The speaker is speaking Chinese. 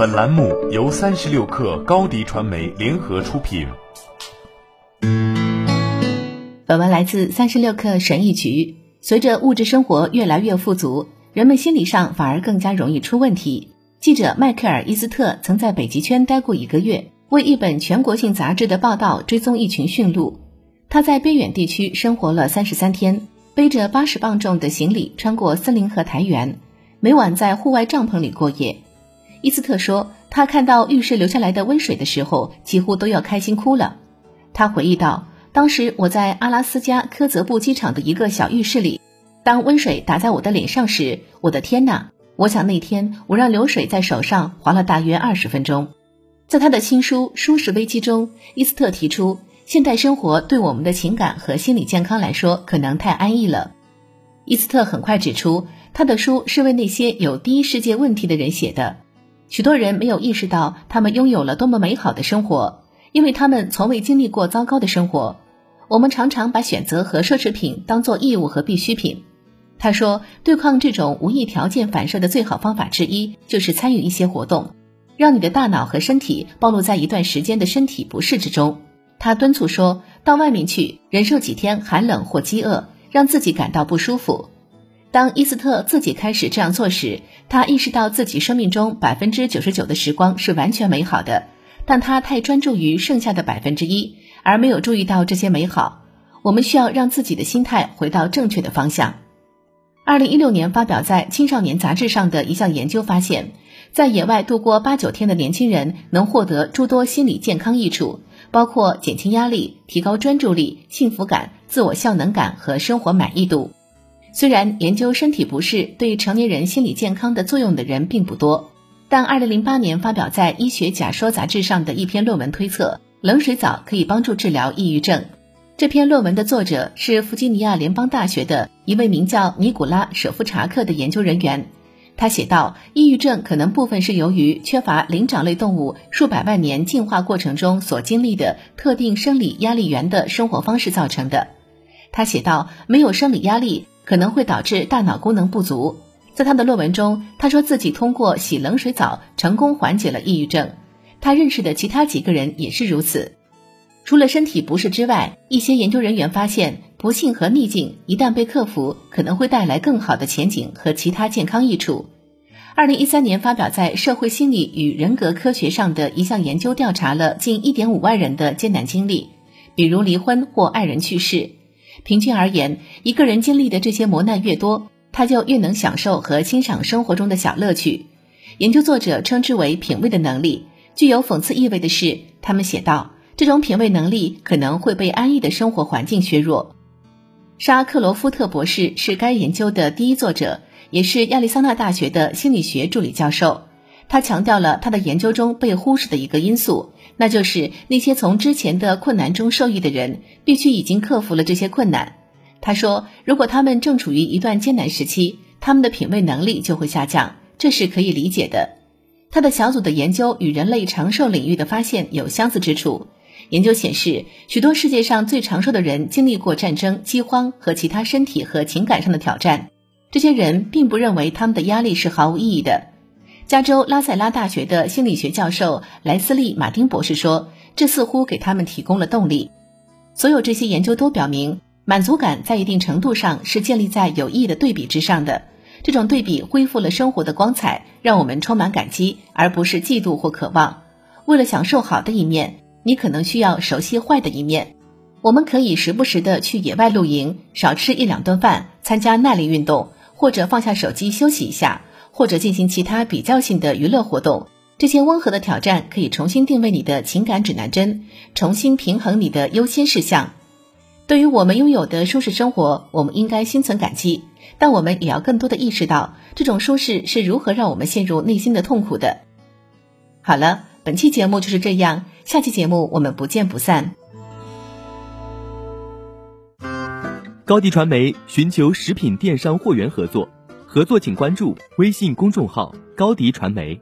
本栏目由三十六氪高低传媒联合出品。本文来自三十六氪神译局。随着物质生活越来越富足，人们心理上反而更加容易出问题。记者迈克尔·伊斯特曾在北极圈待过一个月，为一本全国性杂志的报道追踪一群驯鹿。他在边远地区生活了三十三天，背着八十磅重的行李，穿过森林和苔原，每晚在户外帐篷里过夜。伊斯特说，他看到浴室流下来的温水的时候，几乎都要开心哭了。他回忆道：“当时我在阿拉斯加科泽布机场的一个小浴室里，当温水打在我的脸上时，我的天哪！我想那天我让流水在手上划了大约二十分钟。”在他的新书《舒适危机》中，伊斯特提出。现代生活对我们的情感和心理健康来说可能太安逸了。伊斯特很快指出，他的书是为那些有第一世界问题的人写的。许多人没有意识到他们拥有了多么美好的生活，因为他们从未经历过糟糕的生活。我们常常把选择和奢侈品当做义务和必需品。他说，对抗这种无意条件反射的最好方法之一就是参与一些活动，让你的大脑和身体暴露在一段时间的身体不适之中。他敦促说：“到外面去，忍受几天寒冷或饥饿，让自己感到不舒服。”当伊斯特自己开始这样做时，他意识到自己生命中百分之九十九的时光是完全美好的，但他太专注于剩下的百分之一，而没有注意到这些美好。我们需要让自己的心态回到正确的方向。二零一六年发表在《青少年杂志》上的一项研究发现，在野外度过八九天的年轻人能获得诸多心理健康益处。包括减轻压力、提高专注力、幸福感、自我效能感和生活满意度。虽然研究身体不适对成年人心理健康的作用的人并不多，但2008年发表在《医学假说》杂志上的一篇论文推测，冷水澡可以帮助治疗抑郁症。这篇论文的作者是弗吉尼亚联邦大学的一位名叫尼古拉·舍夫查克的研究人员。他写道：“抑郁症可能部分是由于缺乏灵长类动物数百万年进化过程中所经历的特定生理压力源的生活方式造成的。”他写道：“没有生理压力可能会导致大脑功能不足。”在他的论文中，他说自己通过洗冷水澡成功缓解了抑郁症。他认识的其他几个人也是如此。除了身体不适之外，一些研究人员发现，不幸和逆境一旦被克服，可能会带来更好的前景和其他健康益处。二零一三年发表在《社会心理与人格科学》上的一项研究，调查了近一点五万人的艰难经历，比如离婚或爱人去世。平均而言，一个人经历的这些磨难越多，他就越能享受和欣赏生活中的小乐趣。研究作者称之为品味的能力。具有讽刺意味的是，他们写道。这种品味能力可能会被安逸的生活环境削弱。沙克罗夫特博士是该研究的第一作者，也是亚利桑那大学的心理学助理教授。他强调了他的研究中被忽视的一个因素，那就是那些从之前的困难中受益的人，必须已经克服了这些困难。他说，如果他们正处于一段艰难时期，他们的品味能力就会下降，这是可以理解的。他的小组的研究与人类长寿领域的发现有相似之处。研究显示，许多世界上最长寿的人经历过战争、饥荒和其他身体和情感上的挑战。这些人并不认为他们的压力是毫无意义的。加州拉塞拉大学的心理学教授莱斯利·马丁博士说：“这似乎给他们提供了动力。”所有这些研究都表明，满足感在一定程度上是建立在有益的对比之上的。这种对比恢复了生活的光彩，让我们充满感激，而不是嫉妒或渴望。为了享受好的一面。你可能需要熟悉坏的一面。我们可以时不时的去野外露营，少吃一两顿饭，参加耐力运动，或者放下手机休息一下，或者进行其他比较性的娱乐活动。这些温和的挑战可以重新定位你的情感指南针，重新平衡你的优先事项。对于我们拥有的舒适生活，我们应该心存感激，但我们也要更多的意识到这种舒适是如何让我们陷入内心的痛苦的。好了。本期节目就是这样，下期节目我们不见不散。高迪传媒寻求食品电商货源合作，合作请关注微信公众号高迪传媒。